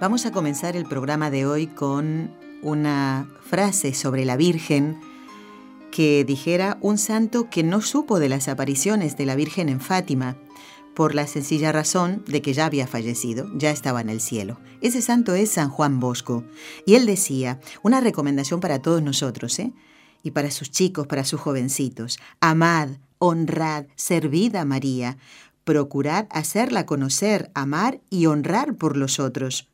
Vamos a comenzar el programa de hoy con una frase sobre la Virgen que dijera un santo que no supo de las apariciones de la Virgen en Fátima por la sencilla razón de que ya había fallecido, ya estaba en el cielo. Ese santo es San Juan Bosco. Y él decía, una recomendación para todos nosotros, ¿eh? y para sus chicos, para sus jovencitos, amad, honrad, servid a María, procurad hacerla conocer, amar y honrar por los otros.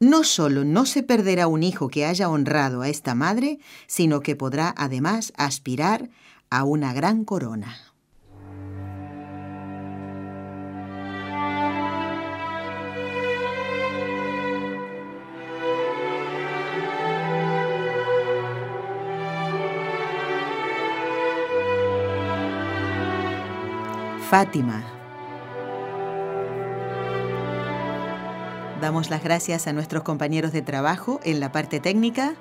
No solo no se perderá un hijo que haya honrado a esta madre, sino que podrá además aspirar a una gran corona. Fátima. Damos las gracias a nuestros compañeros de trabajo en la parte técnica,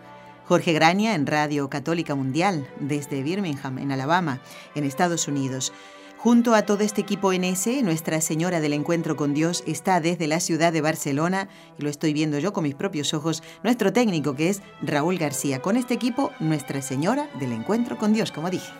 Jorge Graña en Radio Católica Mundial desde Birmingham, en Alabama, en Estados Unidos. Junto a todo este equipo NS, Nuestra Señora del Encuentro con Dios está desde la ciudad de Barcelona, y lo estoy viendo yo con mis propios ojos, nuestro técnico que es Raúl García. Con este equipo, Nuestra Señora del Encuentro con Dios, como dije.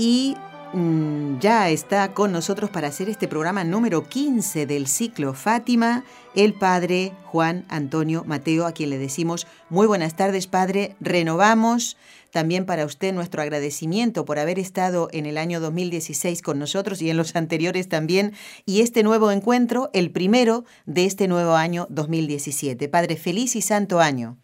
y ya está con nosotros para hacer este programa número 15 del ciclo Fátima, el padre Juan Antonio Mateo, a quien le decimos muy buenas tardes, padre. Renovamos también para usted nuestro agradecimiento por haber estado en el año 2016 con nosotros y en los anteriores también, y este nuevo encuentro, el primero de este nuevo año 2017. Padre, feliz y santo año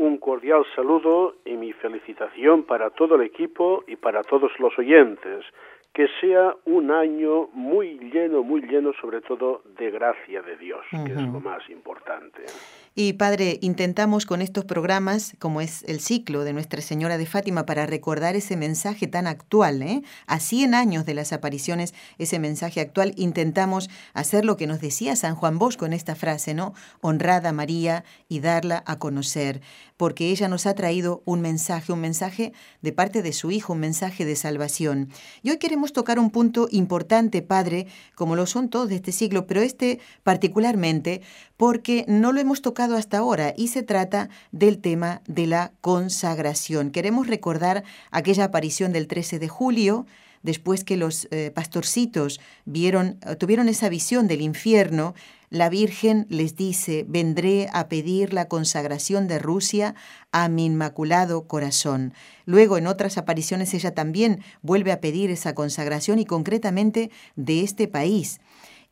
un cordial saludo y mi felicitación para todo el equipo y para todos los oyentes. Que sea un año muy lleno, muy lleno sobre todo de gracia de Dios, que es lo más importante. Y Padre, intentamos con estos programas, como es el ciclo de Nuestra Señora de Fátima, para recordar ese mensaje tan actual, ¿eh? A 100 años de las apariciones, ese mensaje actual, intentamos hacer lo que nos decía San Juan Bosco en esta frase, ¿no? Honrada María y darla a conocer porque ella nos ha traído un mensaje, un mensaje de parte de su Hijo, un mensaje de salvación. Y hoy queremos tocar un punto importante, Padre, como lo son todos de este siglo, pero este particularmente porque no lo hemos tocado hasta ahora y se trata del tema de la consagración. Queremos recordar aquella aparición del 13 de julio, después que los eh, pastorcitos vieron, tuvieron esa visión del infierno, la Virgen les dice, vendré a pedir la consagración de Rusia a mi inmaculado corazón. Luego en otras apariciones ella también vuelve a pedir esa consagración y concretamente de este país.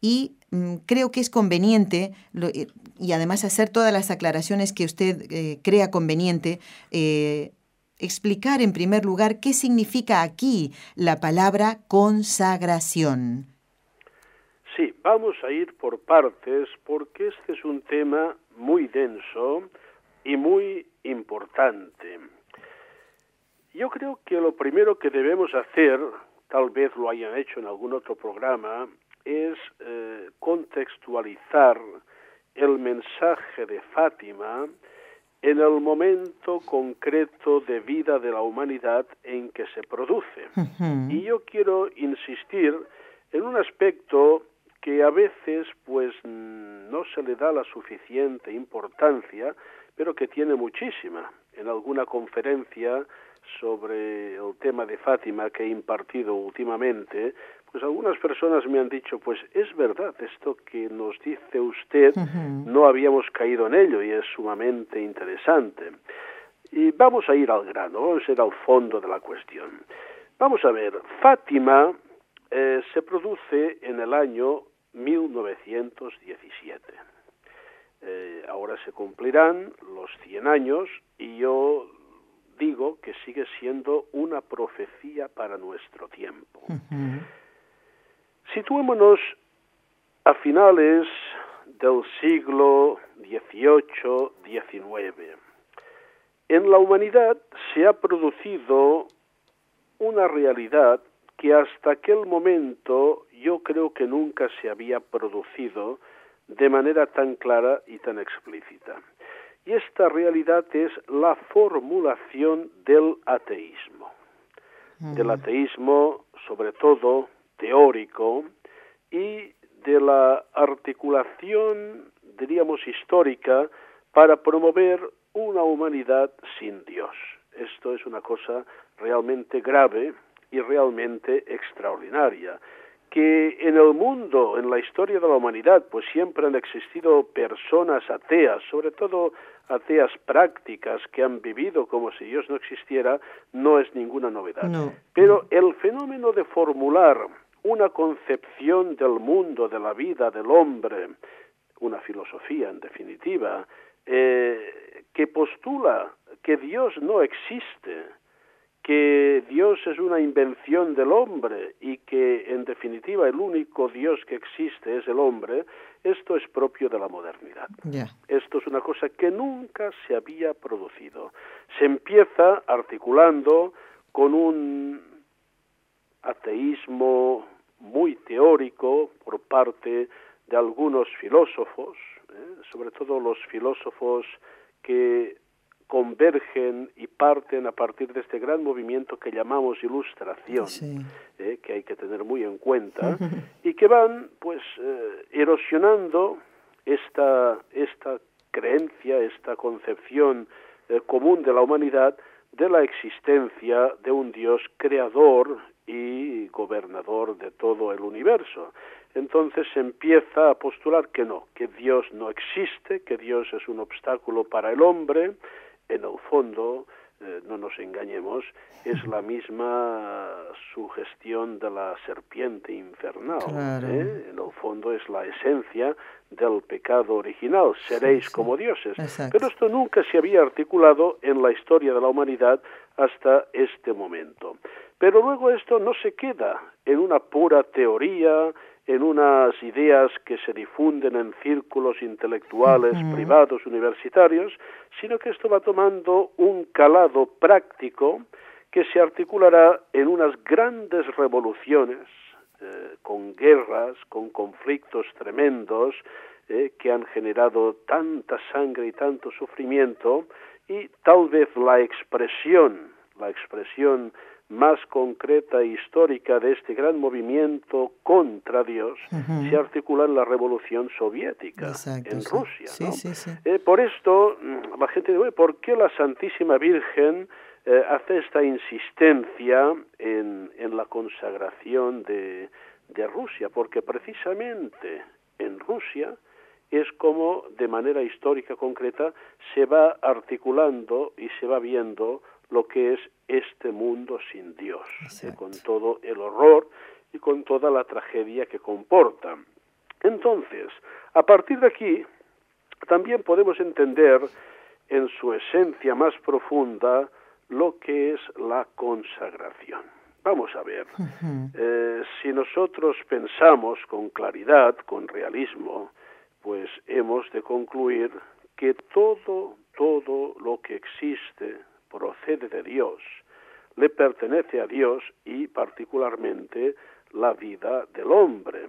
Y creo que es conveniente, eh, y además hacer todas las aclaraciones que usted eh, crea conveniente, eh, explicar en primer lugar qué significa aquí la palabra consagración. Sí, vamos a ir por partes porque este es un tema muy denso y muy importante. Yo creo que lo primero que debemos hacer, tal vez lo hayan hecho en algún otro programa, es eh, contextualizar el mensaje de Fátima en el momento concreto de vida de la humanidad en que se produce. Y yo quiero insistir en un aspecto que a veces pues no se le da la suficiente importancia, pero que tiene muchísima. En alguna conferencia sobre el tema de Fátima que he impartido últimamente, pues algunas personas me han dicho, pues es verdad, esto que nos dice usted, no habíamos caído en ello y es sumamente interesante. Y vamos a ir al grano, vamos a ir al fondo de la cuestión. Vamos a ver, Fátima eh, se produce en el año 1917. Eh, ahora se cumplirán los 100 años y yo digo que sigue siendo una profecía para nuestro tiempo. Situémonos a finales del siglo XVIII-XIX. En la humanidad se ha producido una realidad que hasta aquel momento yo creo que nunca se había producido de manera tan clara y tan explícita. Y esta realidad es la formulación del ateísmo. Del ateísmo, sobre todo, teórico, y de la articulación, diríamos, histórica para promover una humanidad sin Dios. Esto es una cosa realmente grave y realmente extraordinaria que en el mundo, en la historia de la humanidad, pues siempre han existido personas ateas, sobre todo ateas prácticas que han vivido como si Dios no existiera, no es ninguna novedad. Pero el fenómeno de formular una concepción del mundo, de la vida, del hombre, una filosofía en definitiva, eh, que postula que Dios no existe, que Dios es una invención del hombre y que en definitiva el único Dios que existe es el hombre, esto es propio de la modernidad. Esto es una cosa que nunca se había producido. Se empieza articulando con un ateísmo muy teórico por parte de algunos filósofos, ¿eh? sobre todo los filósofos que convergen y parten a partir de este gran movimiento que llamamos ilustración, ¿eh? que hay que tener muy en cuenta, y que van pues eh, erosionando esta, esta creencia, esta concepción común de la humanidad de la existencia de un Dios creador y gobernador de todo el universo. Entonces se empieza a postular que no, que Dios no existe, que Dios es un obstáculo para el hombre. En el fondo, eh, no nos engañemos, es la misma sugestión de la serpiente infernal. ¿eh? En el fondo es la esencia del pecado original, seréis como dioses. Pero esto nunca se había articulado en la historia de la humanidad hasta este momento. Pero luego esto no se queda en una pura teoría, en unas ideas que se difunden en círculos intelectuales privados universitarios, sino que esto va tomando un calado práctico que se articulará en unas grandes revoluciones, eh, con guerras, con conflictos tremendos, eh, que han generado tanta sangre y tanto sufrimiento, y tal vez la expresión, la expresión más concreta e histórica de este gran movimiento contra Dios se articula en la Revolución Soviética en Rusia. Eh, por esto, mm, la gente dice, ¿por qué la Santísima Virgen eh, hace esta insistencia en, en la consagración de, de Rusia? Porque precisamente en Rusia es como de manera histórica concreta se va articulando y se va viendo lo que es este mundo sin Dios, eh, con todo el horror y con toda la tragedia que comporta. Entonces, a partir de aquí, también podemos entender en su esencia más profunda lo que es la consagración. Vamos a ver, eh, si nosotros pensamos con claridad, con realismo, pues hemos de concluir que todo, todo lo que existe procede de Dios, le pertenece a Dios y particularmente la vida del hombre.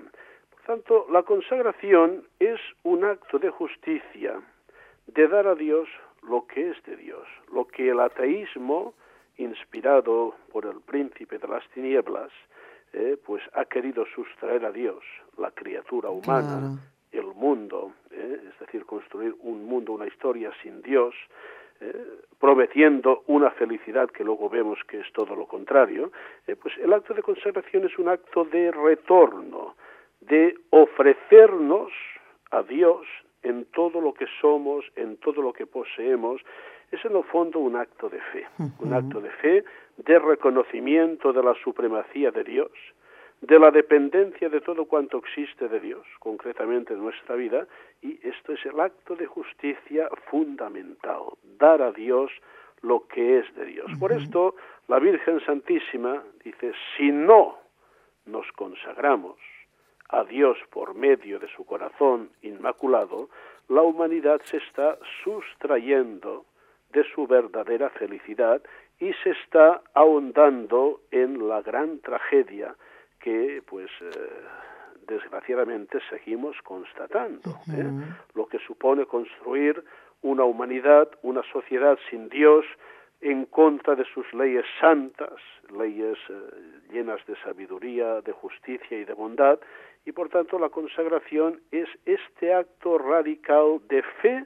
Por tanto, la consagración es un acto de justicia, de dar a Dios lo que es de Dios, lo que el ateísmo, inspirado por el príncipe de las tinieblas, eh, pues ha querido sustraer a Dios, la criatura humana, el mundo, eh, es decir, construir un mundo, una historia sin Dios, eh, prometiendo una felicidad que luego vemos que es todo lo contrario, eh, pues el acto de consagración es un acto de retorno, de ofrecernos a Dios en todo lo que somos, en todo lo que poseemos, es en el fondo un acto de fe, un acto de fe, de reconocimiento de la supremacía de Dios, de la dependencia de todo cuanto existe de Dios, concretamente en nuestra vida, y esto es el acto de justicia fundamental, dar a Dios lo que es de Dios. Por esto, la Virgen Santísima dice, si no nos consagramos a Dios por medio de su corazón inmaculado, la humanidad se está sustrayendo de su verdadera felicidad y se está ahondando en la gran tragedia que, pues, eh, desgraciadamente seguimos constatando. ¿eh? Lo que supone construir una humanidad, una sociedad sin Dios, en contra de sus leyes santas, leyes eh, llenas de sabiduría, de justicia y de bondad, y por tanto la consagración es este acto radical de fe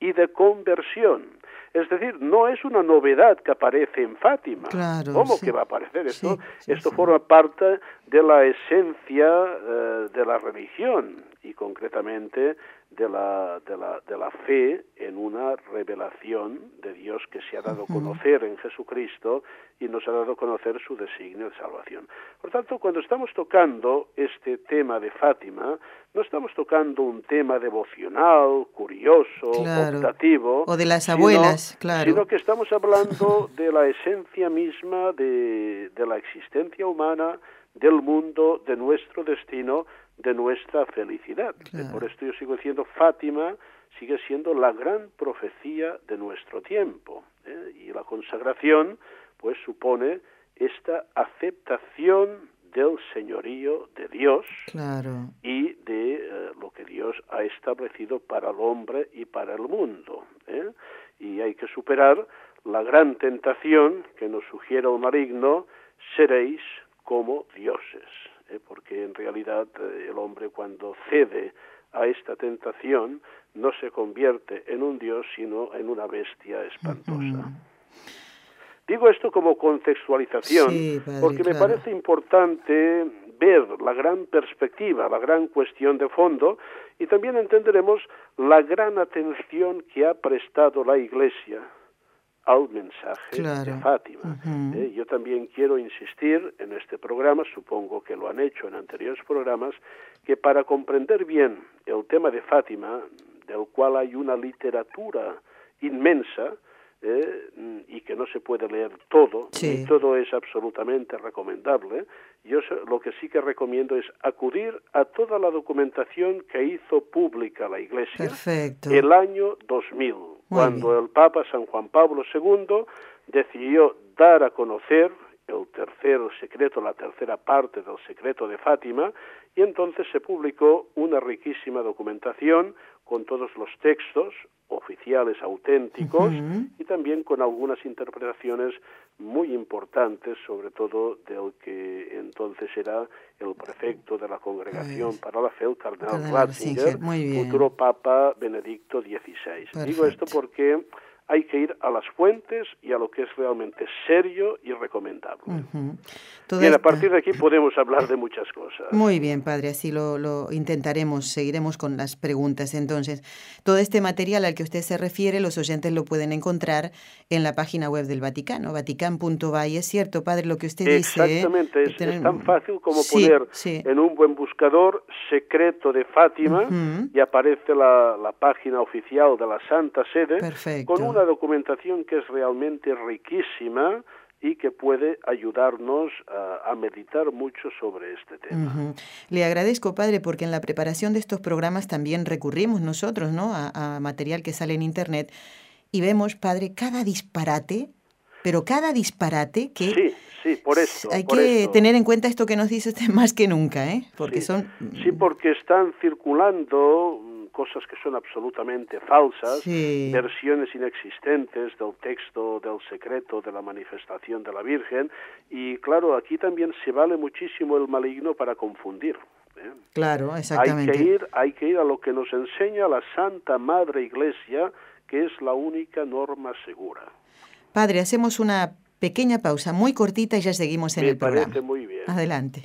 y de conversión. Es decir, no es una novedad que aparece en Fátima. ¿Cómo que va a aparecer esto? esto forma parte de la esencia eh, de la religión y concretamente de la, de, la, de la fe en una revelación de Dios que se ha dado a conocer en Jesucristo y nos ha dado a conocer su designio de salvación. Por tanto, cuando estamos tocando este tema de Fátima, no estamos tocando un tema devocional, curioso, optativo. O de las abuelas, claro. Sino que estamos hablando de la esencia misma de, de la existencia humana, del mundo, de nuestro destino, de nuestra felicidad. Por esto yo sigo diciendo, Fátima sigue siendo la gran profecía de nuestro tiempo. ¿eh? Y la consagración, pues, supone esta aceptación del señorío de Dios y de eh, lo que Dios ha establecido para el hombre y para el mundo. ¿eh? Y hay que superar la gran tentación que nos sugiere el maligno, seréis como dioses. ¿Eh? porque en realidad eh, el hombre cuando cede a esta tentación no se convierte en un dios, sino en una bestia espantosa. Digo esto como contextualización, porque me parece importante ver la gran perspectiva, la gran cuestión de fondo, y también entenderemos la gran atención que ha prestado la Iglesia al mensaje de Fátima. Eh, yo también quiero insistir en este programa, supongo que lo han hecho en anteriores programas, que para comprender bien el tema de Fátima, del cual hay una literatura inmensa, eh, y que no se puede leer todo, y todo es absolutamente recomendable, yo lo que sí que recomiendo es acudir a toda la documentación que hizo pública la Iglesia el año 2000 cuando el Papa San Juan Pablo II decidió dar a conocer el tercer secreto, la tercera parte del secreto de Fátima, y entonces se publicó una riquísima documentación con todos los textos oficiales auténticos y también con algunas interpretaciones muy importantes, sobre todo del que entonces era el prefecto de la Congregación pues, para la Fe, el cardenal Ratzinger, futuro Papa Benedicto XVI. Digo esto porque hay que ir a las fuentes y a lo que es realmente serio y recomendable. Bien, a partir de aquí podemos hablar de muchas cosas. Muy bien, padre, así lo, lo, intentaremos, seguiremos con las preguntas. Entonces, todo este material al que usted se refiere, los oyentes lo pueden encontrar en la página web del Vaticano, vatican.by. Es cierto, padre, lo que usted dice. ¿eh? Exactamente, es, tan fácil como poner en un buen buscador secreto de Fátima y aparece la, la, página oficial de la Santa Sede con un documentación que es realmente riquísima y que puede ayudarnos a, meditar mucho sobre este tema. Le agradezco, padre, porque en la preparación de estos programas también recurrimos nosotros ¿no? a, material que sale en Internet y vemos, padre, cada disparate, pero cada disparate que... Sí, sí, por eso. Hay que tener en cuenta esto que nos dice usted más que nunca, ¿eh? Porque son... Sí, porque están circulando cosas que son absolutamente falsas, versiones inexistentes del texto del secreto de la manifestación de la Virgen, y claro, aquí también se vale muchísimo el maligno para confundir. ¿eh? Claro, exactamente. Hay que, ir, hay que ir a lo que nos enseña la Santa Madre Iglesia, que es la única norma segura. Padre, hacemos una pequeña pausa muy cortita y ya seguimos en el programa. muy bien. Adelante.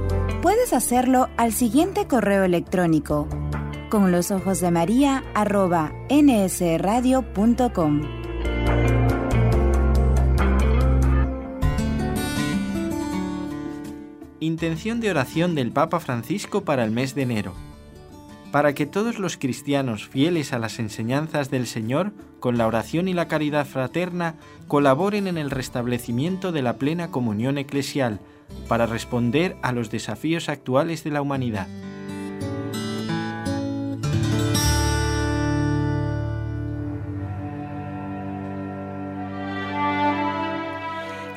Puedes hacerlo al siguiente correo electrónico con los ojos de María arroba nsradio.com. Intención de oración del Papa Francisco para el mes de enero para que todos los cristianos fieles a las enseñanzas del Señor, con la oración y la caridad fraterna, colaboren en el restablecimiento de la plena comunión eclesial, para responder a los desafíos actuales de la humanidad.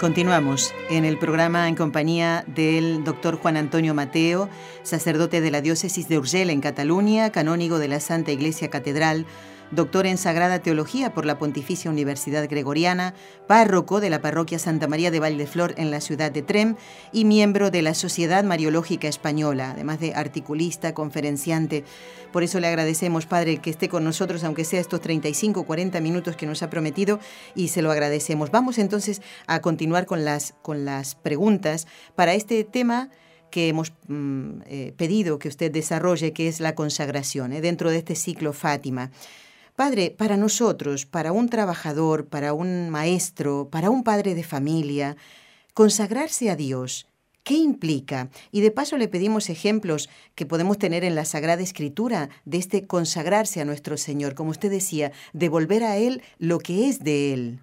Continuamos en el programa en compañía del doctor Juan Antonio Mateo, sacerdote de la diócesis de Urgel en Cataluña, canónigo de la Santa Iglesia Catedral, doctor en Sagrada Teología por la Pontificia Universidad Gregoriana, párroco de la parroquia Santa María de Valdeflor en la ciudad de Trem y miembro de la Sociedad Mariológica Española, además de articulista, conferenciante. Por eso le agradecemos, Padre, que esté con nosotros, aunque sea estos 35 o 40 minutos que nos ha prometido, y se lo agradecemos. Vamos entonces a continuar con las, con las preguntas para este tema que hemos mm, eh, pedido que usted desarrolle, que es la consagración, ¿eh? dentro de este ciclo Fátima. Padre, para nosotros, para un trabajador, para un maestro, para un padre de familia, consagrarse a Dios, ¿qué implica? Y de paso le pedimos ejemplos que podemos tener en la Sagrada Escritura de este consagrarse a nuestro Señor, como usted decía, devolver a Él lo que es de Él.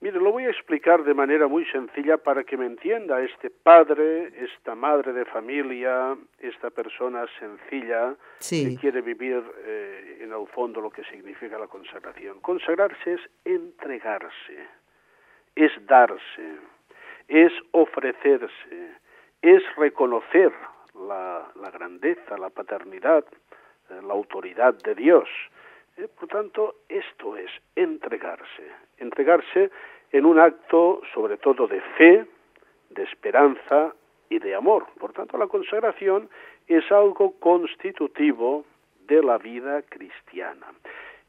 Mire, lo voy a explicar de manera muy sencilla para que me entienda este padre, esta madre de familia, esta persona sencilla que quiere vivir eh, en el fondo lo que significa la consagración. Consagrarse es entregarse, es darse, es ofrecerse, es reconocer la, grandeza, la paternidad, eh, la autoridad de Dios eh, por tanto, esto es entregarse, entregarse en un acto sobre todo de fe, de esperanza y de amor. Por tanto, la consagración es algo constitutivo de la vida cristiana.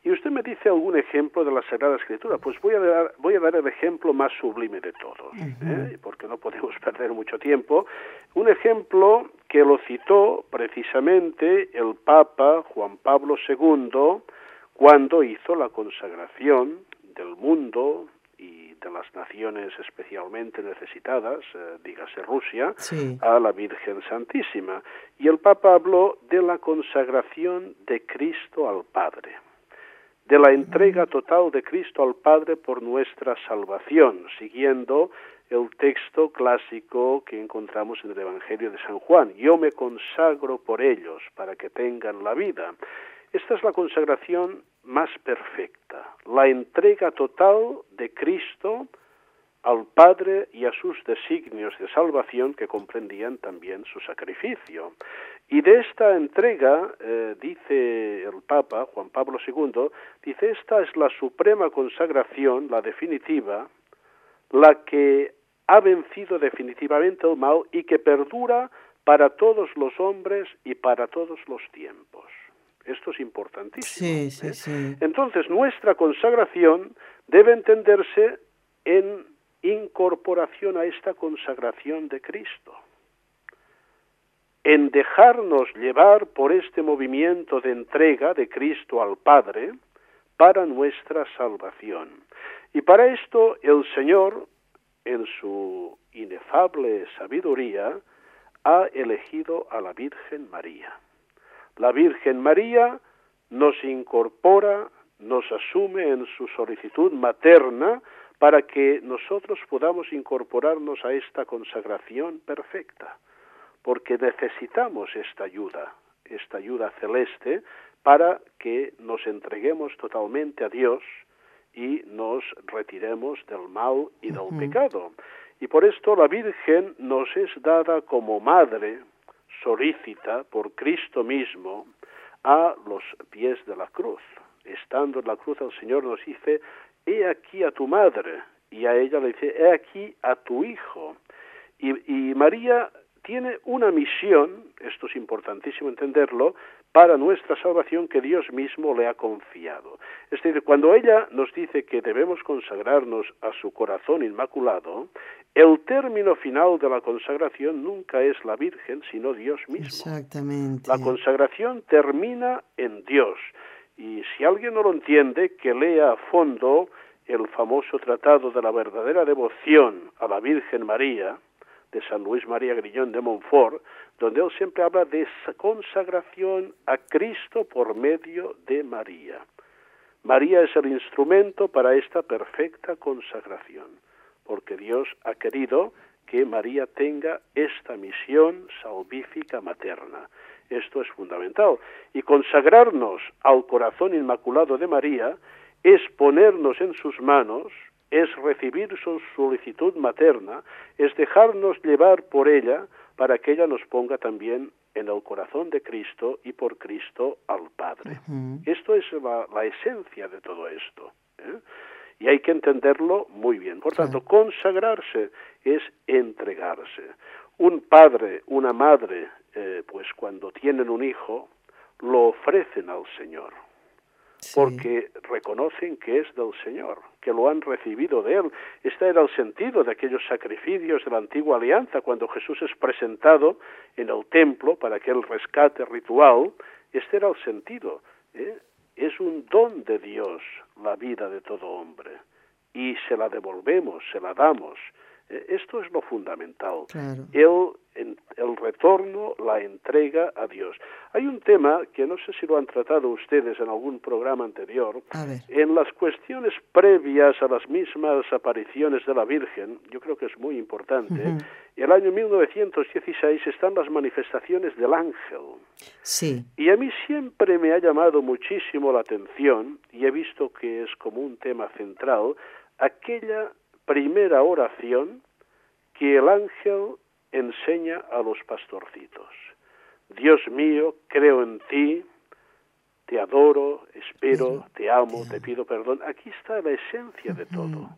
Y usted me dice algún ejemplo de la Sagrada Escritura. Pues voy a dar, voy a dar el ejemplo más sublime de todos, ¿eh? porque no podemos perder mucho tiempo. Un ejemplo que lo citó precisamente el Papa Juan Pablo II cuando hizo la consagración del mundo y de las naciones especialmente necesitadas, eh, dígase Rusia, a la Virgen Santísima. Y el Papa habló de la consagración de Cristo al Padre, de la entrega total de Cristo al Padre por nuestra salvación, siguiendo el texto clásico que encontramos en el Evangelio de San Juan. Yo me consagro por ellos para que tengan la vida. Esta es la consagración más perfecta, la entrega total de Cristo al Padre y a sus designios de salvación que comprendían también su sacrificio. Y de esta entrega, eh, dice el Papa Juan Pablo II, dice, esta es la suprema consagración, la definitiva, la que ha vencido definitivamente el mal y que perdura para todos los hombres y para todos los tiempos. Esto es importantísimo. ¿eh? Entonces, nuestra consagración debe entenderse en incorporación a esta consagración de Cristo, en dejarnos llevar por este movimiento de entrega de Cristo al Padre para nuestra salvación. Y para esto el Señor, en su inefable sabiduría, ha elegido a la Virgen María. La Virgen María nos incorpora, nos asume en su solicitud materna para que nosotros podamos incorporarnos a esta consagración perfecta, porque necesitamos esta ayuda, esta ayuda celeste, para que nos entreguemos totalmente a Dios y nos retiremos del mal y del pecado. Y por esto la Virgen nos es dada como madre, solícita por Cristo mismo a los pies de la cruz. Estando en la cruz el Señor nos dice, he aquí a tu madre, y a ella le dice, he aquí a tu hijo. Y, y María tiene una misión, esto es importantísimo entenderlo, para nuestra salvación que Dios mismo le ha confiado. Es decir, cuando ella nos dice que debemos consagrarnos a su corazón inmaculado, el término final de la consagración nunca es la Virgen, sino Dios mismo. Exactamente. La consagración termina en Dios. Y si alguien no lo entiende, que lea a fondo el famoso tratado de la verdadera devoción a la Virgen María, de San Luis María Grillón de Montfort, donde él siempre habla de consagración a Cristo por medio de María. María es el instrumento para esta perfecta consagración, porque Dios ha querido que María tenga esta misión salvífica materna. Esto es fundamental. Y consagrarnos al corazón inmaculado de María es ponernos en sus manos, es recibir su solicitud materna, es dejarnos llevar por ella para que ella nos ponga también en el corazón de Cristo y por Cristo al Padre. Esto es la, esencia de todo esto. ¿eh? Y hay que entenderlo muy bien. Por tanto, consagrarse es entregarse. Un padre, una madre, eh, pues cuando tienen un hijo, lo ofrecen al Señor porque reconocen que es del Señor, que lo han recibido de Él. Este era el sentido de aquellos sacrificios de la antigua alianza, cuando Jesús es presentado en el templo para aquel rescate ritual. Este era el sentido. ¿eh? Es un don de Dios la vida de todo hombre y se la devolvemos, se la damos. Eh, esto es lo fundamental. El, el retorno, la entrega a Dios. Hay un tema que no sé si lo han tratado ustedes en algún programa anterior. En las cuestiones previas a las mismas apariciones de la Virgen, yo creo que es muy importante. El año 1916 están las manifestaciones del ángel. Sí. Y a mí siempre me ha llamado muchísimo la atención, y he visto que es como un tema central, aquella primera oración que el ángel enseña a los pastorcitos. Dios mío, creo en ti, te adoro, espero, te amo, te pido perdón. Aquí está la esencia de todo.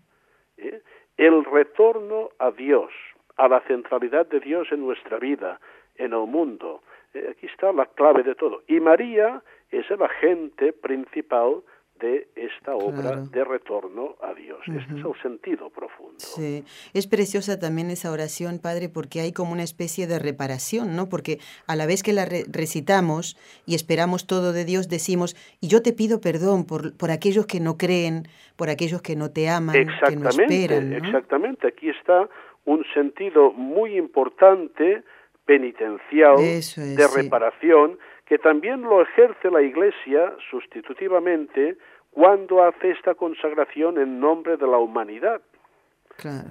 ¿eh? El retorno a Dios, a la centralidad de Dios en nuestra vida, en el mundo. ¿eh? Aquí está la clave de todo. Y María es el agente principal de esta obra de retorno a Dios. Este es el sentido profundo. Sí, es preciosa también esa oración, Padre, porque hay como una especie de reparación, ¿no? Porque a la vez que la recitamos y esperamos todo de Dios, decimos, y yo te pido perdón por, por aquellos que no creen, por aquellos que no te aman, que no esperan. Exactamente, aquí está un sentido muy importante penitencial, de reparación, que también lo ejerce la Iglesia sustitutivamente cuando hace esta consagración en nombre de la humanidad.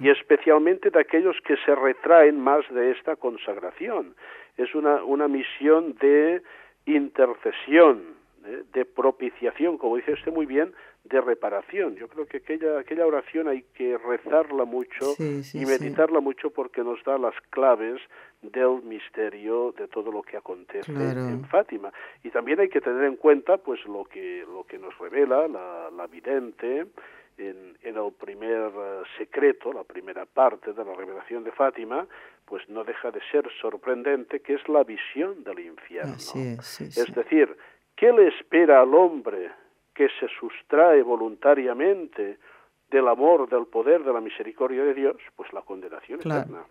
Y especialmente de aquellos que se retraen más de esta consagración. Es una, una misión de intercesión, ¿eh? de propiciación, como dice usted muy bien, de reparación. Yo creo que aquella, aquella oración hay que rezarla mucho y meditarla mucho porque nos da las claves del misterio de todo lo que acontece en Fátima. Y también hay que tener en cuenta pues lo que, lo que nos revela la, la vidente en, en el primer eh, secreto, la primera parte de la revelación de Fátima, pues no deja de ser sorprendente que es la visión del infierno. es decir, ¿qué le espera al hombre que se sustrae voluntariamente del amor, del poder, de la misericordia de Dios, pues la condenación eterna.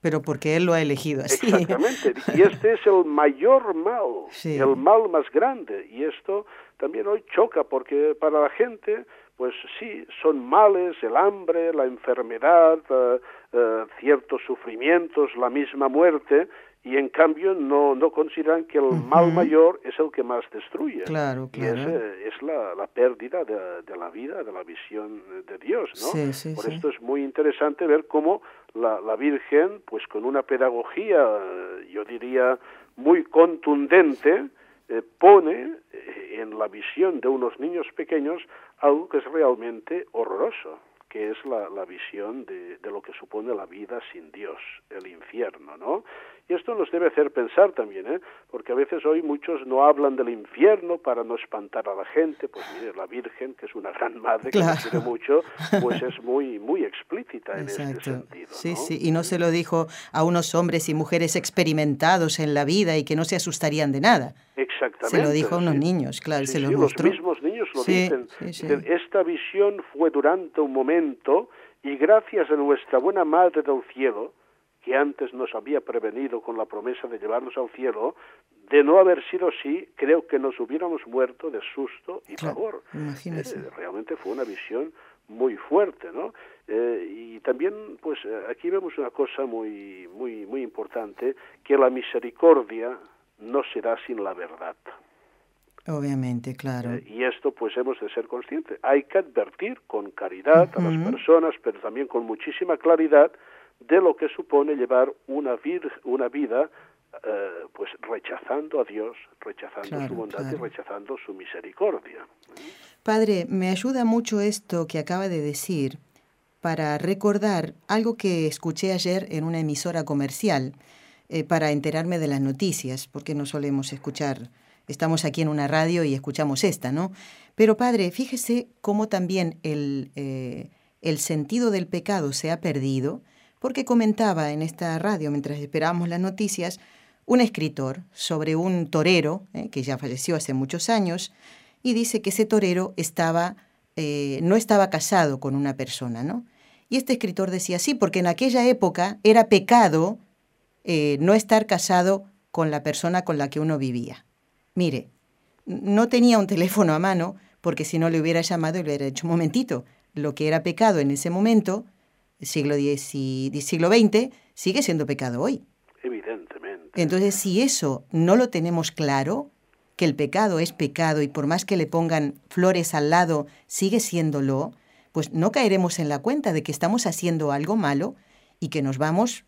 Pero porque Él lo ha elegido así. Exactamente. Y este es el mayor mal, el mal más grande. Y esto también hoy choca porque para la gente, pues sí, son males, el hambre, la enfermedad, eh, eh, ciertos sufrimientos, la misma muerte, y en cambio no, no consideran que el mal mayor es el que más destruye. Claro, claro. Y es, es la, la, pérdida de, de, la vida, de la visión de Dios, ¿no? Sí, Por esto es muy interesante ver cómo la, la Virgen, pues con una pedagogía, yo diría, muy contundente, eh, pone eh, en la visión de unos niños pequeños algo que es realmente horroroso que es la, la visión de, de, lo que supone la vida sin Dios, el infierno, ¿no? Y esto nos debe hacer pensar también, ¿eh? Porque a veces hoy muchos no hablan del infierno para no espantar a la gente, pues mire, la Virgen, que es una gran madre que nos quiere mucho, pues es muy, muy explícita en este sentido. Sí, sí, y no se lo dijo a unos hombres y mujeres experimentados en la vida y que no se asustarían de nada. Exactamente. Se lo dijo a unos niños, claro, se los mostró. Los mismos niños lo dicen. Esta visión fue durante un momento y gracias a nuestra buena Madre del Cielo, que antes nos había prevenido con la promesa de llevarnos al cielo, de no haber sido así, creo que nos hubiéramos muerto de susto y favor. Eh, realmente fue una visión muy fuerte, ¿no? Eh, y también, pues, aquí vemos una cosa muy, muy, muy importante, que la misericordia no será sin la verdad. Obviamente, claro. Eh, y esto pues hemos de ser conscientes. Hay que advertir con caridad a las personas, pero también con muchísima claridad de lo que supone llevar una, una vida eh, pues rechazando a Dios, rechazando su bondad y rechazando su misericordia. Padre, me ayuda mucho esto que acaba de decir para recordar algo que escuché ayer en una emisora comercial eh, para enterarme de las noticias, porque no solemos escuchar, estamos aquí en una radio y escuchamos esta, ¿no? Pero padre, fíjese cómo también el, eh, el sentido del pecado se ha perdido porque comentaba en esta radio, mientras esperábamos las noticias, un escritor sobre un torero, eh, que ya falleció hace muchos años, y dice que ese torero estaba, eh, no estaba casado con una persona, ¿no? Y este escritor decía, sí, porque en aquella época era pecado no estar casado con la persona con la que uno vivía. Mire, no tenía un teléfono a mano, porque si no le hubiera llamado y le hubiera dicho, un momentito, lo que era pecado en ese momento siglo, X y, siglo XX sigue siendo pecado hoy. Evidentemente. Entonces, si eso no lo tenemos claro, que el pecado es pecado y por más que le pongan flores al lado, sigue siéndolo, pues no caeremos en la cuenta de que estamos haciendo algo malo y que nos vamos,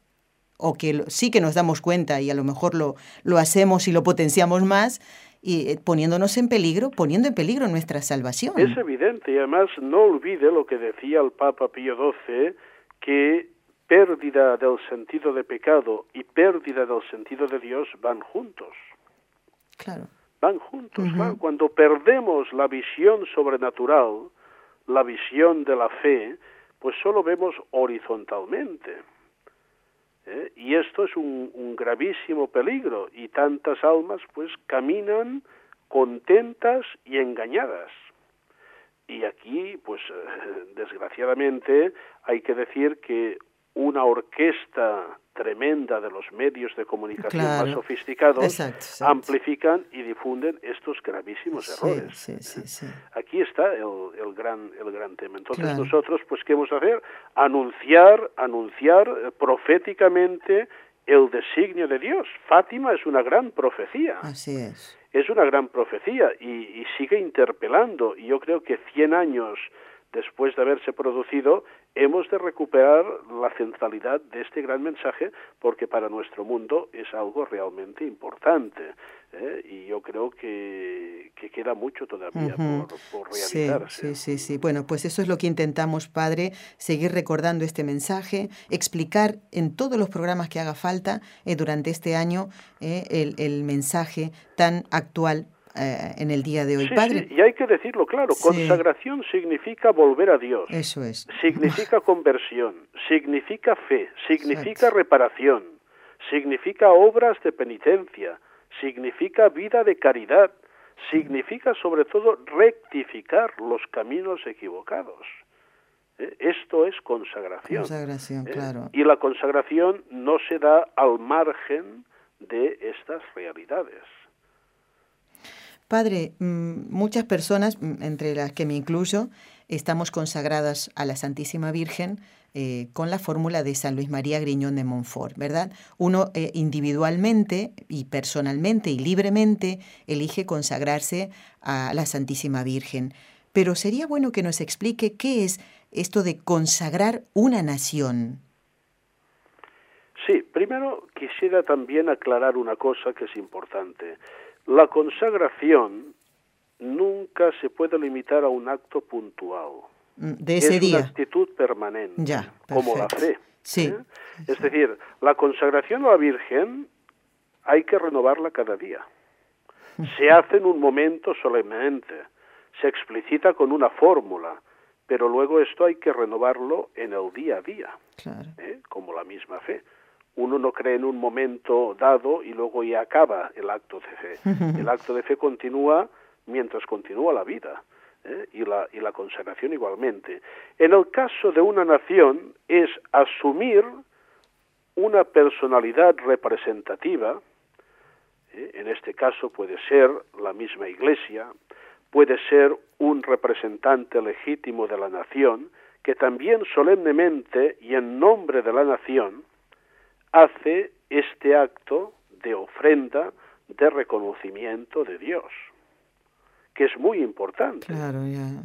o que sí que nos damos cuenta y a lo mejor lo, lo hacemos y lo potenciamos más, y eh, poniéndonos en peligro, poniendo en peligro nuestra salvación. Es evidente y además no olvide lo que decía el Papa Pío XII que pérdida del sentido de pecado y pérdida del sentido de Dios van juntos. Claro. Van juntos. Cuando perdemos la visión sobrenatural, la visión de la fe, pues solo vemos horizontalmente. ¿Eh? Y esto es un, un, gravísimo peligro y tantas almas pues caminan contentas y engañadas. Y aquí, pues desgraciadamente, hay que decir que una orquesta tremenda de los medios de comunicación más sofisticados amplifican y difunden estos gravísimos errores. Aquí está el, gran el gran tema. Entonces nosotros, pues, ¿qué hemos de hacer? Anunciar, anunciar eh, proféticamente el designio de Dios. Fátima es una gran profecía. Así es es una gran profecía y, sigue interpelando. Y yo creo que 100 años después de haberse producido, hemos de recuperar la centralidad de este gran mensaje porque para nuestro mundo es algo realmente importante. ¿eh? Y yo creo que, que, queda mucho todavía por, por, realizarse. Sí, sí, sí, Bueno, pues eso es lo que intentamos, Padre, seguir recordando este mensaje, explicar en todos los programas que haga falta eh, durante este año eh, el, el mensaje tan actual eh, en el día de hoy. Padre. y hay que decirlo claro, consagración significa volver a Dios. Eso es. Significa conversión, significa fe, significa reparación, significa obras de penitencia, significa vida de caridad, significa sobre todo rectificar los caminos equivocados. ¿Eh? Esto es consagración. Consagración, ¿Eh? claro. Y la consagración no se da al margen de estas realidades. Padre, mm, muchas personas, mm, entre las que me incluyo, estamos consagradas a la Santísima Virgen eh, con la fórmula de San Luis María Griñón de Montfort, ¿verdad? Uno eh, individualmente y personalmente y libremente elige consagrarse a la Santísima Virgen. Pero sería bueno que nos explique qué es esto de consagrar una nación. Sí, primero quisiera también aclarar una cosa que es importante. La consagración nunca se puede limitar a un acto puntual. mm, de ese es día. una actitud permanente, Ya, como la fe. Sí. ¿eh? Es decir, la consagración a la Virgen hay que renovarla cada día. Se hace en un momento solemnemente, se explicita con una fórmula, pero luego esto hay que renovarlo en el día a día, Claro. ¿eh? como la misma fe. Uno no cree en un momento dado y luego ya acaba el acto de fe. El acto de fe continúa mientras continúa la vida ¿eh? y, la, y la consagración igualmente. En el caso de una nación es asumir una personalidad representativa, ¿eh? en este caso puede ser la misma Iglesia, puede ser un representante legítimo de la nación, que también solemnemente y en nombre de la nación hace este acto de ofrenda de reconocimiento de Dios, que es muy importante Claro, ya.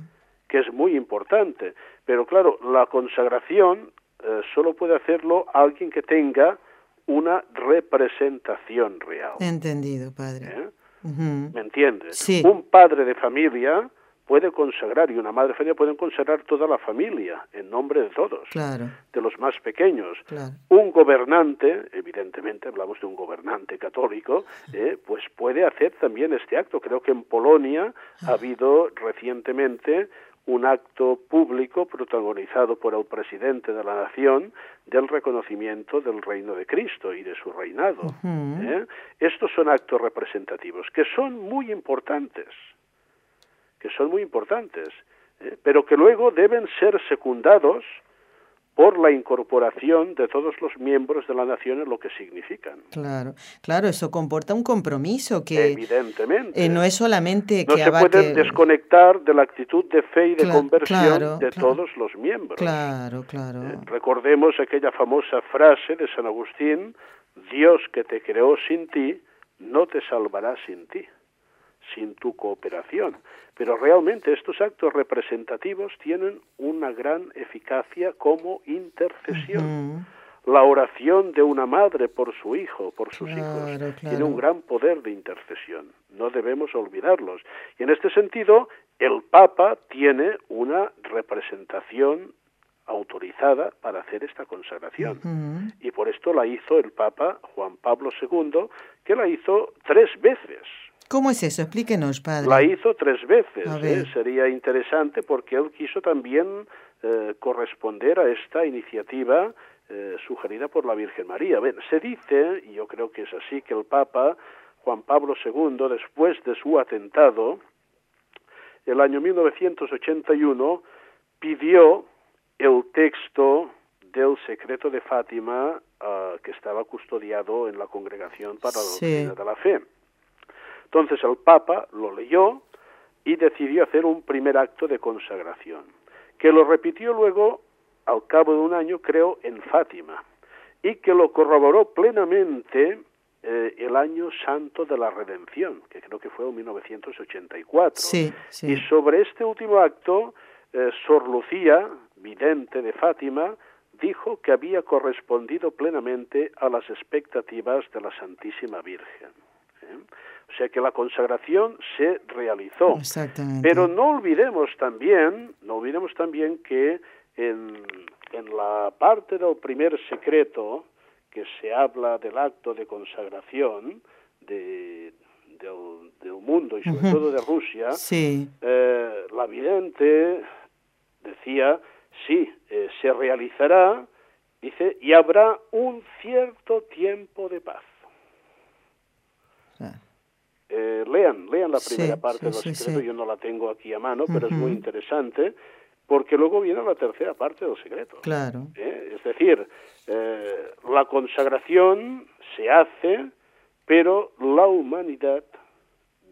que es muy importante. Pero claro, la consagración eh, solo puede hacerlo alguien que tenga una representación real. Entendido, padre. ¿eh? ¿Me entiendes? Sí. Un padre de familia puede consagrar y una madre familia pueden consagrar toda la familia en nombre de todos, Claro, de los más pequeños. claro. Un gobernante, evidentemente hablamos de un gobernante católico, eh, pues puede hacer también este acto. Creo que en Polonia ha habido recientemente un acto público protagonizado por el presidente de la nación del reconocimiento del reino de Cristo y de su reinado. ¿eh? Estos son actos representativos que son muy importantes, que son muy importantes, ¿eh? pero que luego deben ser secundados por la incorporación de todos los miembros de la nación en lo que significan. Claro, claro, eso comporta un compromiso que Evidentemente. eh, no es solamente no que se abarque... pueden desconectar de la actitud de fe y de conversión claro, de claro. todos los miembros. Claro, claro. Eh, Recordemos aquella famosa frase de San Agustín, Dios que te creó sin ti, no te salvará sin ti, sin tu cooperación. Pero realmente estos actos representativos tienen una gran eficacia como intercesión. La oración de una madre por su hijo, por sus Claro, hijos, tiene un gran poder de intercesión. No debemos olvidarlos. Y en este sentido, el Papa tiene una representación autorizada para hacer esta consagración. Y por esto la hizo el Papa Juan Pablo II, que la hizo tres veces. ¿Cómo es eso? Explíquenos, padre. La hizo tres veces. ¿eh? Sería interesante porque él quiso también eh, corresponder a esta iniciativa eh, sugerida por la Virgen María. Bien, se dice, y yo creo que es así, que el Papa Juan Pablo II, después de su atentado, el año 1981, pidió el texto del secreto de Fátima ah, que estaba custodiado en la Congregación para la Sí. Doctrina de la Fe. Entonces el Papa lo leyó y decidió hacer un primer acto de consagración, que lo repitió luego, al cabo de un año, creo, en Fátima, y que lo corroboró plenamente eh, el año santo de la redención, que creo que fue en 1984. Sí, sí. Y sobre este último acto, eh, Sor Lucía, vidente de Fátima, dijo que había correspondido plenamente a las expectativas de la Santísima Virgen. ¿eh? O sea que la consagración se realizó. Exactamente. Pero no olvidemos también, no olvidemos también que en, en la parte del primer secreto que se habla del acto de consagración de, del, del mundo y sobre todo de Rusia, Sí, eh, la vidente decía, sí, eh, se realizará, dice, y habrá un cierto tiempo de paz. Eh, lean, lean la Sí, primera parte sí, secreto, sí. yo no la tengo aquí a mano, pero es muy interesante, porque luego viene la tercera parte del secreto. claro. ¿eh? Es decir, eh, la consagración se hace, pero la humanidad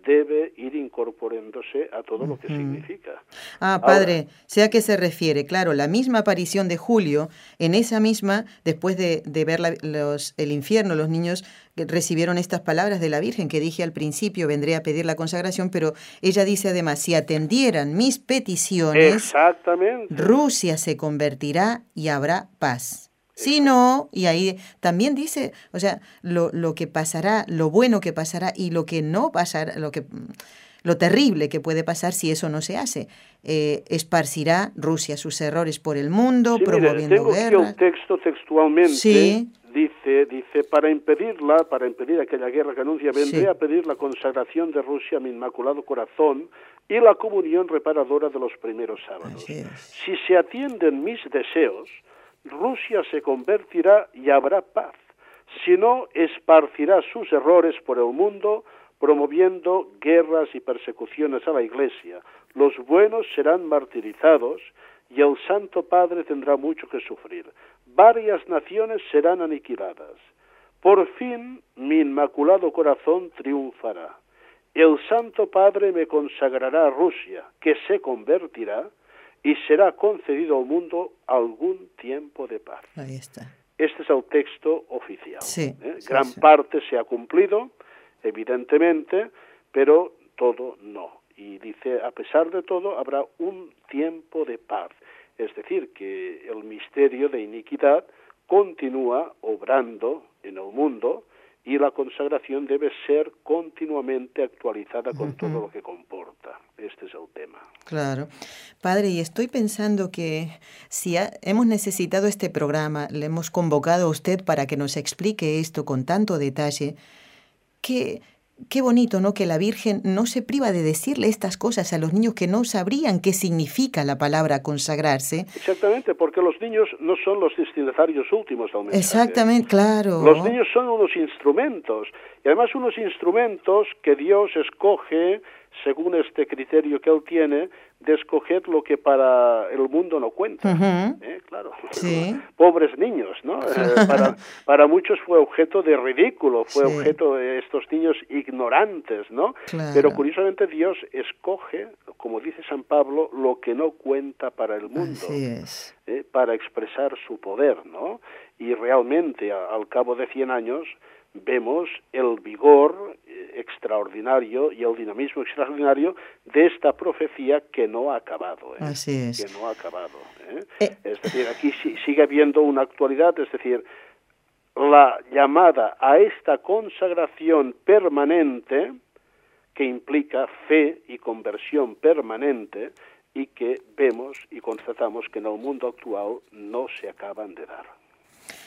debe ir incorporándose a todo lo que significa. Ah, Ahora- padre, sé a qué se refiere. Claro, la misma aparición de Julio, en esa misma, después de, de ver la- los, el infierno, los niños recibieron estas palabras de la Virgen que dije al principio, vendré a pedir la consagración, pero ella dice además, si atendieran mis peticiones, Exactamente. Rusia se convertirá y habrá paz. Si no, y ahí también dice, o sea, lo, lo que pasará, lo bueno que pasará y lo que no pasará, lo que, lo terrible que puede pasar si eso no se hace. Eh, esparcirá Rusia sus errores por el mundo, promoviendo tengo guerra. Aquí el texto textualmente. Sí. Dice, dice, para impedirla, para impedir aquella guerra que anuncia, vendré a pedir la consagración de Rusia a mi inmaculado corazón y la comunión reparadora de los primeros sábados. Si se atienden mis deseos, Rusia se convertirá y habrá paz. Si no, esparcirá sus errores por el mundo, promoviendo guerras y persecuciones a la Iglesia. Los buenos serán martirizados y el Santo Padre tendrá mucho que sufrir varias naciones serán aniquiladas. Por fin mi inmaculado corazón triunfará. El Santo Padre me consagrará a Rusia, que se convertirá y será concedido al mundo algún tiempo de paz. Ahí está. Este es el texto oficial. Sí, ¿eh? Gran parte se ha cumplido, evidentemente, pero todo no. Y dice, a pesar de todo, habrá un tiempo de paz. Es decir, que el misterio de iniquidad continúa obrando en el mundo y la consagración debe ser continuamente actualizada con todo lo que comporta. Este es el tema. Claro. Padre, y estoy pensando que si hemos necesitado este programa, le hemos convocado a usted para que nos explique esto con tanto detalle, que Qué bonito, ¿no? Que la Virgen no se priva de decirle estas cosas a los niños que no sabrían qué significa la palabra consagrarse. Exactamente, porque los niños no son los destinatarios últimos del mensaje. Exactamente, claro. Los niños son unos instrumentos, y además unos instrumentos que Dios escoge según este criterio que él tiene, de escoger lo que para el mundo no cuenta. ¿eh? Claro, pobres niños, ¿no? Eh, para, para muchos fue objeto de ridículo, fue objeto de estos niños ignorantes, ¿no? Pero curiosamente Dios escoge, como dice San Pablo, lo que no cuenta para el mundo, ¿eh? para expresar su poder, ¿no? Y realmente al cabo de 100 años vemos el vigor eh, extraordinario y el dinamismo extraordinario de esta profecía que no ha acabado. ¿eh? Así es. Que no ha acabado. ¿eh? Es decir, aquí sigue habiendo una actualidad, es decir, la llamada a esta consagración permanente que implica fe y conversión permanente y que vemos y constatamos que en el mundo actual no se acaban de dar.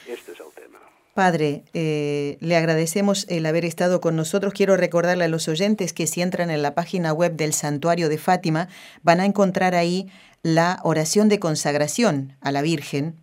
Este es el tema. Padre, eh, le agradecemos el haber estado con nosotros. Quiero recordarle a los oyentes que si entran en la página web del Santuario de Fátima, van a encontrar ahí la oración de consagración a la Virgen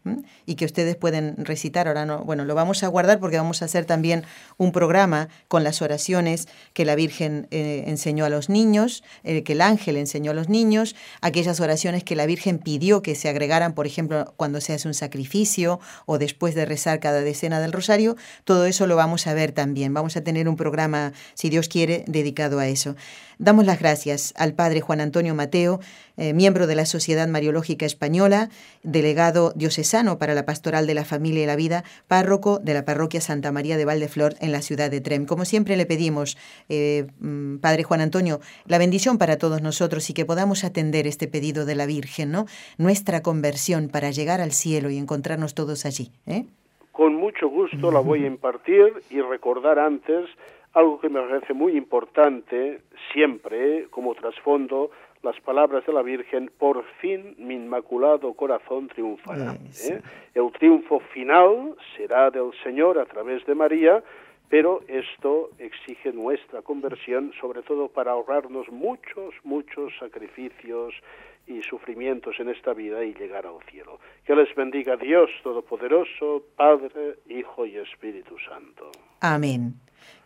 y que ustedes pueden recitar. Ahora no, bueno, lo vamos a guardar porque vamos a hacer también un programa con las oraciones que la Virgen eh, enseñó a los niños, eh, que el ángel enseñó a los niños, aquellas oraciones que la Virgen pidió que se agregaran, por ejemplo, cuando se hace un sacrificio o después de rezar cada decena del rosario. Todo eso lo vamos a ver también. Vamos a tener un programa, si Dios quiere, dedicado a eso. Damos las gracias al Padre Juan Antonio Mateo, eh, miembro de la Sociedad Mariológica Española, delegado diocesano para la Pastoral de la Familia y la Vida, párroco de la Parroquia Santa María de Valdeflor en la ciudad de Trem. Como siempre le pedimos, eh, mm, Padre Juan Antonio, la bendición para todos nosotros y que podamos atender este pedido de la Virgen, ¿no? Nuestra conversión para llegar al cielo y encontrarnos todos allí. ¿eh? Con mucho gusto la voy a impartir y recordar antes algo que me parece muy importante siempre como trasfondo las palabras de la Virgen, por fin mi inmaculado corazón triunfará. ¿eh? El triunfo final será del Señor a través de María, pero esto exige nuestra conversión, sobre todo para ahorrarnos muchos, muchos sacrificios y sufrimientos en esta vida y llegar al cielo. Que les bendiga Dios Todopoderoso, Padre, Hijo y Espíritu Santo. Amén.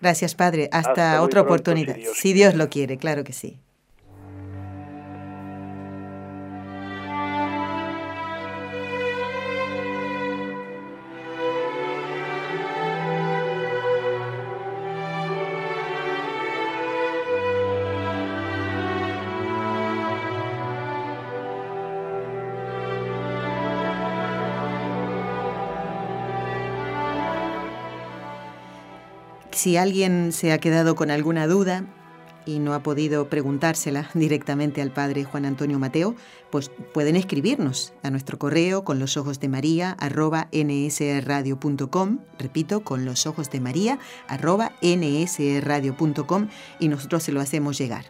Gracias, Padre. Hasta, otra oportunidad. si Dios lo quiere, claro que sí. Si alguien se ha quedado con alguna duda, y no ha podido preguntársela directamente al padre Juan Antonio Mateo, pues pueden escribirnos a nuestro correo con los ojos de María arroba nsradio.com, repito, con los ojos de María arroba nsradio.com y nosotros se lo hacemos llegar.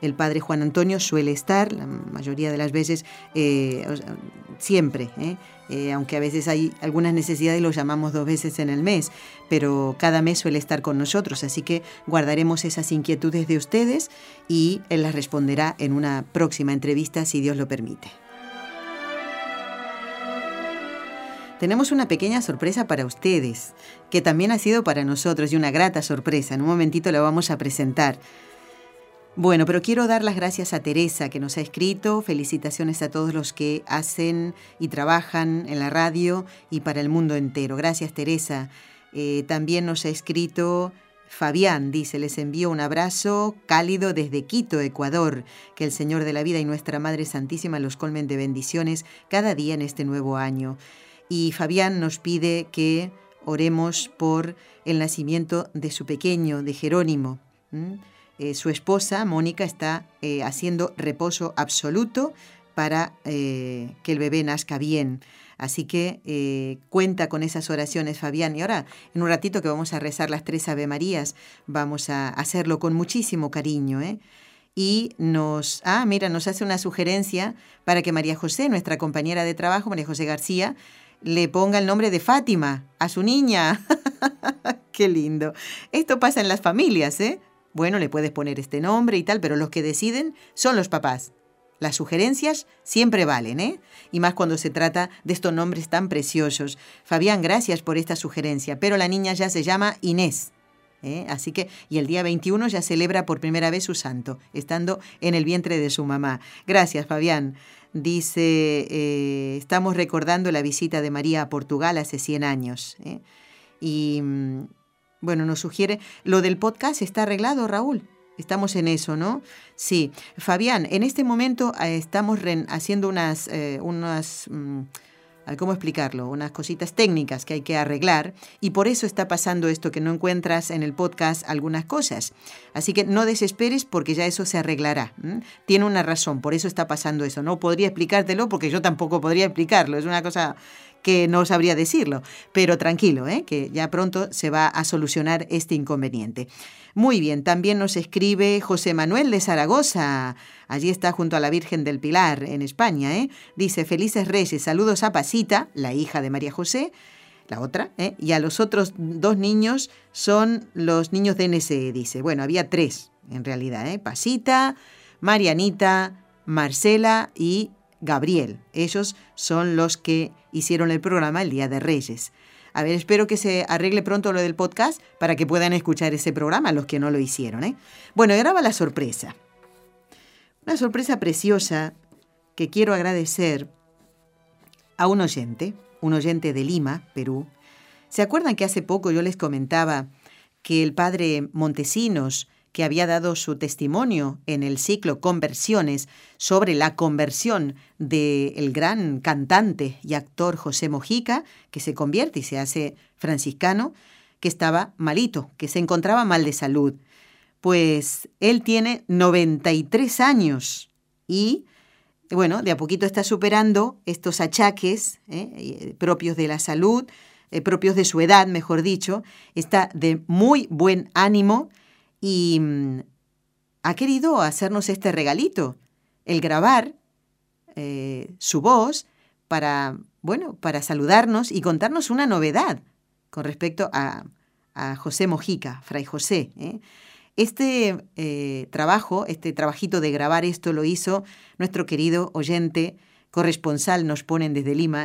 El padre Juan Antonio suele estar, la mayoría de las veces, eh, siempre, ¿eh? Eh, aunque a veces hay algunas necesidades lo llamamos dos veces en el mes, pero cada mes suele estar con nosotros, así que guardaremos esas inquietudes de ustedes y él las responderá en una próxima entrevista si Dios lo permite. Tenemos una pequeña sorpresa para ustedes, que también ha sido para nosotros y una grata sorpresa. En un momentito la vamos a presentar. Bueno, pero quiero dar las gracias a Teresa que nos ha escrito. Felicitaciones a todos los que hacen y trabajan en la radio y para el mundo entero. Gracias Teresa. Eh, también nos ha escrito Fabián, dice, les envío un abrazo cálido desde Quito, Ecuador. Que el Señor de la Vida y nuestra Madre Santísima los colmen de bendiciones cada día en este nuevo año. Y Fabián nos pide que oremos por el nacimiento de su pequeño, de Jerónimo. Eh, su esposa, Mónica, está eh, haciendo reposo absoluto para eh, que el bebé nazca bien. Así que cuenta con esas oraciones, Fabián. Y ahora, en un ratito que vamos a rezar las tres Ave Marías, vamos a hacerlo con muchísimo cariño. Y nos, ah, mira, nos hace una sugerencia para que María José, nuestra compañera de trabajo, María José García, le ponga el nombre de Fátima a su niña. Qué lindo. Esto pasa en las familias, ¿eh? Bueno, le puedes poner este nombre y tal, pero los que deciden son los papás. Las sugerencias siempre valen, ¿eh? Y más cuando se trata de estos nombres tan preciosos. Fabián, gracias por esta sugerencia, pero la niña ya se llama Inés. ¿eh? Así que, y el día 21 ya celebra por primera vez su santo, estando en el vientre de su mamá. Gracias, Fabián. Dice, eh, estamos recordando la visita de María a Portugal hace 100 años. ¿eh? Y mm, bueno, nos sugiere, lo del podcast está arreglado, Raúl. Estamos en eso, ¿no? Sí. Fabián, en este momento eh, estamos haciendo unas, eh, unas mm, ¿cómo explicarlo? Unas cositas técnicas que hay que arreglar y por eso está pasando esto que no encuentras en el podcast algunas cosas. Así que no desesperes porque ya eso se arreglará. Tiene una razón, por eso está pasando eso. No podría explicártelo porque yo tampoco podría explicarlo. Es una cosa que no sabría decirlo, pero tranquilo, ¿eh? que ya pronto se va a solucionar este inconveniente. Muy bien, también nos escribe José Manuel de Zaragoza. Allí está junto a la Virgen del Pilar, en España. ¿eh? Dice, felices reyes, saludos a Pasita, la hija de María José, la otra, ¿eh? y a los otros dos niños son los niños de NSE, dice. Bueno, había tres, en realidad, ¿eh? Pasita, Marianita, Marcela y Gabriel. Ellos son los que hicieron el programa el Día de Reyes. A ver, espero que se arregle pronto lo del podcast para que puedan escuchar ese programa los que no lo hicieron. ¿eh? Bueno, y ahora va la sorpresa. Una sorpresa preciosa que quiero agradecer a un oyente, un oyente de Lima, Perú. ¿Se acuerdan que hace poco yo les comentaba que el padre Montesinos que había dado su testimonio en el ciclo Conversiones sobre la conversión del gran cantante y actor José Mojica, que se convierte y se hace franciscano, que estaba malito, que se encontraba mal de salud. Pues él tiene 93 años y, bueno, de a poquito está superando estos achaques ¿eh? propios de la salud, eh, propios de su edad, mejor dicho, está de muy buen ánimo y mm, ha querido hacernos este regalito, el grabar eh, su voz para, bueno, para saludarnos y contarnos una novedad con respecto a, José Mojica, Fray José. ¿eh? Este eh, trabajo, este trabajito de grabar esto lo hizo nuestro querido oyente, corresponsal nos ponen desde Lima,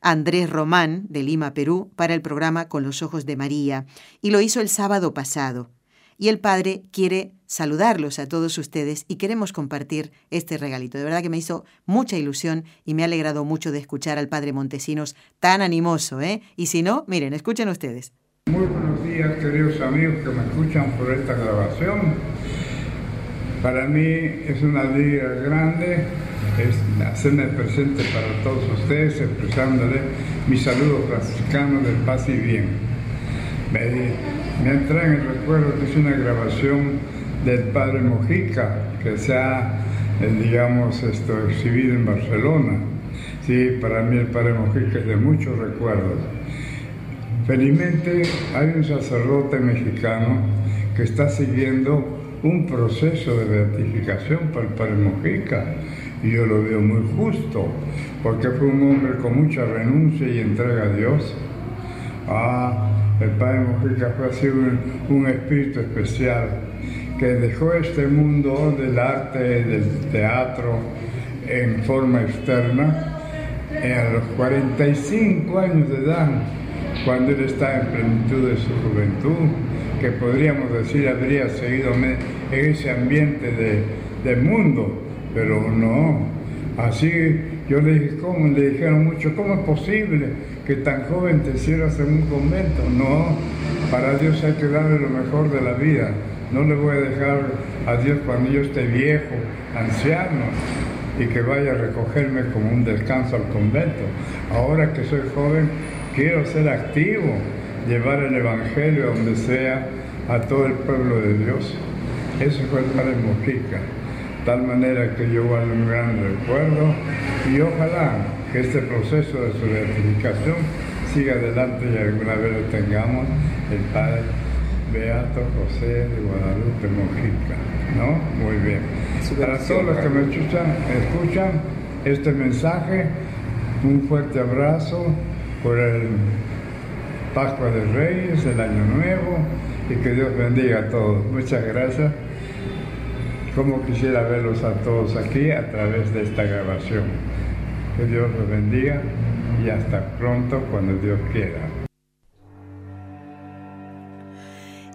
Andrés Román, de Lima, Perú, para el programa Con los Ojos de María, y lo hizo el sábado pasado y el Padre quiere saludarlos a todos ustedes y queremos compartir este regalito. De verdad que me hizo mucha ilusión y me ha alegrado mucho de escuchar al Padre Montesinos tan animoso, ¿eh? Y si no, miren, escuchen ustedes. Muy buenos días, queridos amigos que me escuchan por esta grabación. Para mí es una alegría grande es hacerme presente para todos ustedes, expresándole mi saludo franciscano de paz y bien. Me, me entra en el recuerdo que es una grabación del padre Mojica, que se ha, eh, digamos, esto, exhibido en Barcelona. Sí, para mí el padre Mojica es de muchos recuerdos. Felizmente hay un sacerdote mexicano que está siguiendo un proceso de beatificación para el padre Mojica y yo lo veo muy justo porque fue un hombre con mucha renuncia y entrega a Dios. Ah, el padre Mojica fue así un, un espíritu especial que dejó este mundo del arte, del teatro en forma externa a los 45 años de edad cuando él está en plenitud de su juventud, que podríamos decir habría seguido en ese ambiente de, mundo, pero no. Así yo le dije, ¿cómo? Le dijeron mucho, ¿cómo es posible que tan joven te hicieras en un convento? No, para Dios hay que darle lo mejor de la vida. No le voy a dejar a Dios cuando yo esté viejo, anciano, y que vaya a recogerme como un descanso al convento. Ahora que soy joven, quiero ser activo, llevar el Evangelio donde sea a todo el pueblo de Dios. Eso fue el Padre Mojica. Tal manera que yo guardo un gran recuerdo y ojalá que este proceso de su beatificación siga adelante y alguna vez lo tengamos el Padre Beato José de Guadalupe Mojica. ¿No? Muy bien. Para todos los que me escuchan, escuchan este mensaje, un fuerte abrazo por el Pascua de Reyes, el Año Nuevo y que Dios bendiga a todos. Muchas gracias. Como quisiera verlos a todos aquí a través de esta grabación. Que Dios los bendiga y hasta pronto cuando Dios quiera.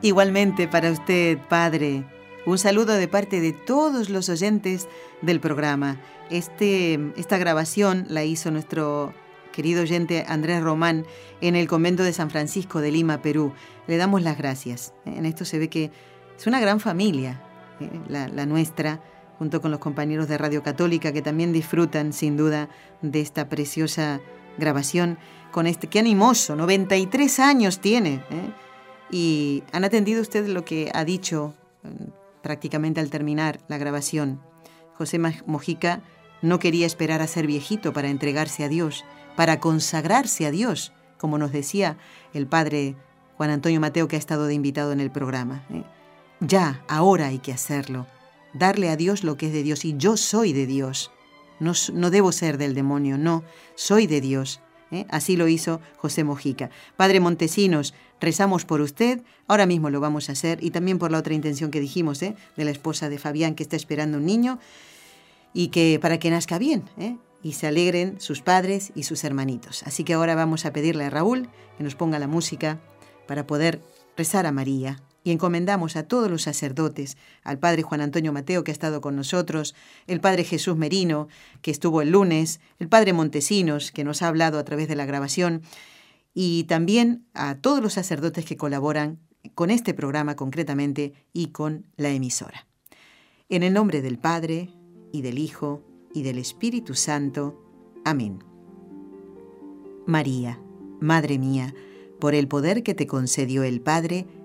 Igualmente para usted, Padre, un saludo de parte de todos los oyentes del programa. Este, esta grabación la hizo nuestro querido oyente Andrés Román, en el convento de San Francisco de Lima, Perú. Le damos las gracias. En esto se ve que es una gran familia, eh, la, nuestra, junto con los compañeros de Radio Católica que también disfrutan sin duda de esta preciosa grabación con este, qué animoso, 93 años tiene. ¿eh? Y han atendido ustedes lo que ha dicho eh, prácticamente al terminar la grabación. José Mojica no quería esperar a ser viejito para entregarse a Dios para consagrarse a Dios, como nos decía el padre Juan Antonio Mateo que ha estado de invitado en el programa. ¿eh? Ya, ahora hay que hacerlo, darle a Dios lo que es de Dios y yo soy de Dios. No, no debo ser del demonio, no, soy de Dios. ¿eh? Así lo hizo José Mojica. Padre Montesinos, rezamos por usted, ahora mismo lo vamos a hacer, y también por la otra intención que dijimos, ¿eh? de la esposa de Fabián que está esperando un niño, y que para que nazca bien, ¿eh? y se alegren sus padres y sus hermanitos. Así que ahora vamos a pedirle a Raúl que nos ponga la música para poder rezar a María. Y encomendamos a todos los sacerdotes, al Padre Juan Antonio Mateo que ha estado con nosotros, el Padre Jesús Merino que estuvo el lunes, el Padre Montesinos que nos ha hablado a través de la grabación, y también a todos los sacerdotes que colaboran con este programa concretamente y con la emisora. En el nombre del Padre y del Hijo y del Espíritu Santo. Amén. María, Madre mía, por el poder que te concedió el Padre,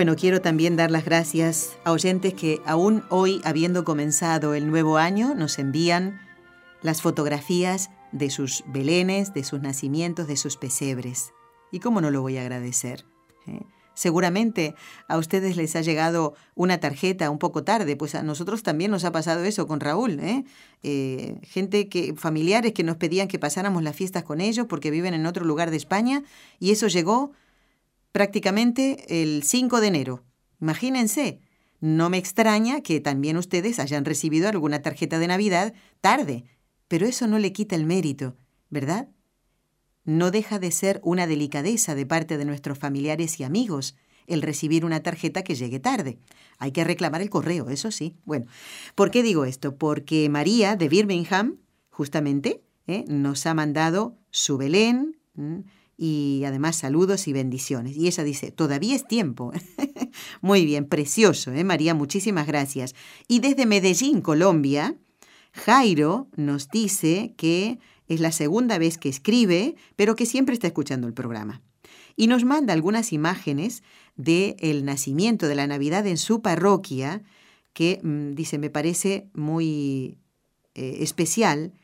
Bueno, quiero también dar las gracias a oyentes que aún hoy, habiendo comenzado el nuevo año, nos envían las fotografías de sus belenes, de sus nacimientos, de sus pesebres. ¿Y cómo no lo voy a agradecer? ¿Eh? Seguramente a ustedes les ha llegado una tarjeta un poco tarde, pues a nosotros también nos ha pasado eso con Raúl. ¿eh? Eh, gente que, familiares que nos pedían que pasáramos las fiestas con ellos porque viven en otro lugar de España y eso llegó prácticamente el 5 de enero. Imagínense, no me extraña que también ustedes hayan recibido alguna tarjeta de Navidad tarde, pero eso no le quita el mérito, ¿verdad? No deja de ser una delicadeza de parte de nuestros familiares y amigos el recibir una tarjeta que llegue tarde. Hay que reclamar el correo, eso sí. Bueno, ¿por qué digo esto? Porque María de Birmingham, justamente, ¿eh? nos ha mandado su Belén y además saludos y bendiciones. Y ella dice, todavía es tiempo. Muy bien, precioso, ¿eh, María? Muchísimas gracias. Y desde Medellín, Colombia, Jairo nos dice que es la segunda vez que escribe, pero que siempre está escuchando el programa. Y nos manda algunas imágenes del el nacimiento de la Navidad en su parroquia, que mm, dice, me parece muy eh, especial.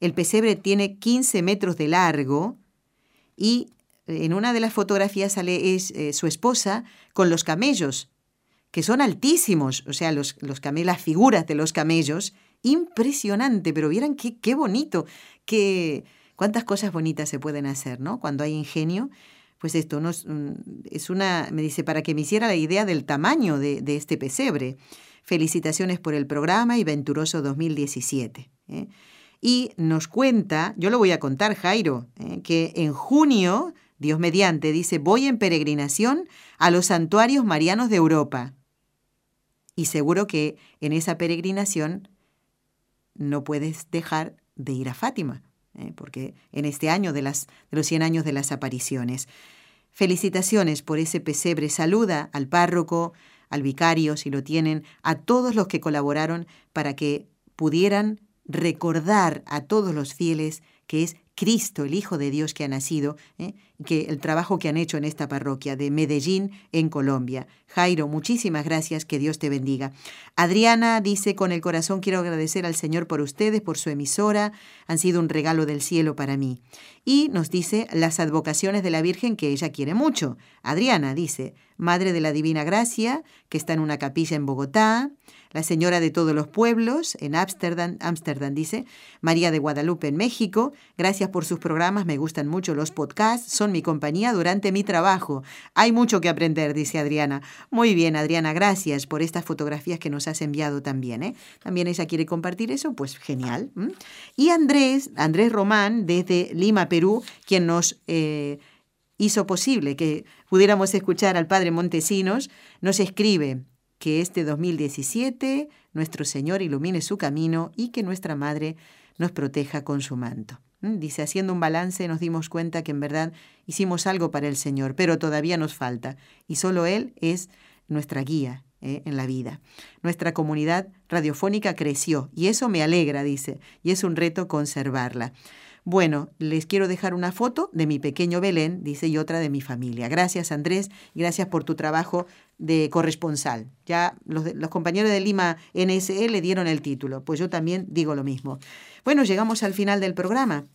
El pesebre tiene 15 metros de largo, y en una de las fotografías sale eh, su esposa con los camellos, que son altísimos, o sea, los, los camellos, las figuras de los camellos, impresionante, pero vieran qué, qué bonito, qué, cuántas cosas bonitas se pueden hacer, ¿no? Cuando hay ingenio, pues esto no es, mm, es una, me dice, para que me hiciera la idea del tamaño de, de este pesebre. Felicitaciones por el programa y venturoso 2017. ¿eh? Y nos cuenta, yo lo voy a contar Jairo, eh, que en junio, Dios mediante, dice, voy en peregrinación a los santuarios marianos de Europa. Y seguro que en esa peregrinación no puedes dejar de ir a Fátima, eh, porque en este año de, las, de los 100 años de las apariciones. Felicitaciones por ese pesebre. Saluda al párroco, al vicario, si lo tienen, a todos los que colaboraron para que pudieran recordar a todos los fieles que es Cristo, el Hijo de Dios que ha nacido, ¿eh? que el trabajo que han hecho en esta parroquia de Medellín, en Colombia. Jairo, muchísimas gracias, que Dios te bendiga. Adriana dice, con el corazón quiero agradecer al Señor por ustedes, por su emisora, han sido un regalo del cielo para mí. Y nos dice las advocaciones de la Virgen que ella quiere mucho. Adriana dice, Madre de la Divina Gracia, que está en una capilla en Bogotá, la Señora de todos los pueblos en Ámsterdam, Ámsterdam dice, María de Guadalupe en México, gracias por sus programas, me gustan mucho los podcasts, son mi compañía durante mi trabajo. Hay mucho que aprender, dice Adriana. Muy bien, Adriana, gracias por estas fotografías que nos has enviado también. ¿eh? También ella quiere compartir eso, pues genial. Y Andrés, Andrés Román, desde Lima, Perú, quien nos... Eh, hizo posible que pudiéramos escuchar al Padre Montesinos, nos escribe, que este 2017 nuestro Señor ilumine su camino y que nuestra Madre nos proteja con su manto. Dice, haciendo un balance nos dimos cuenta que en verdad hicimos algo para el Señor, pero todavía nos falta y solo Él es nuestra guía ¿eh? en la vida. Nuestra comunidad radiofónica creció y eso me alegra, dice, y es un reto conservarla. Bueno, les quiero dejar una foto de mi pequeño Belén, dice, y otra de mi familia. Gracias, Andrés, gracias por tu trabajo de corresponsal. Ya los, compañeros de Lima NSE le dieron el título, pues yo también digo lo mismo. Bueno, llegamos al final del programa.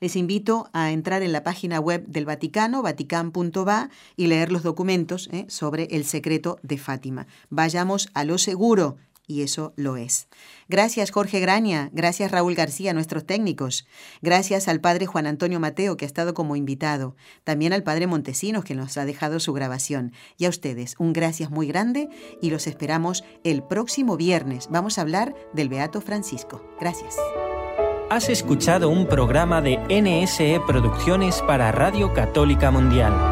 Les invito a entrar en la página web del Vaticano, vatican.va, y leer los documentos ¿eh? sobre el secreto de Fátima. Vayamos a lo seguro, y eso lo es. Gracias Jorge Graña, gracias Raúl García, nuestros técnicos, gracias al padre Juan Antonio Mateo que ha estado como invitado, también al padre Montesinos que nos ha dejado su grabación y a ustedes un gracias muy grande y los esperamos el próximo viernes. Vamos a hablar del Beato Francisco. Gracias. Has escuchado un programa de NSE Producciones para Radio Católica Mundial.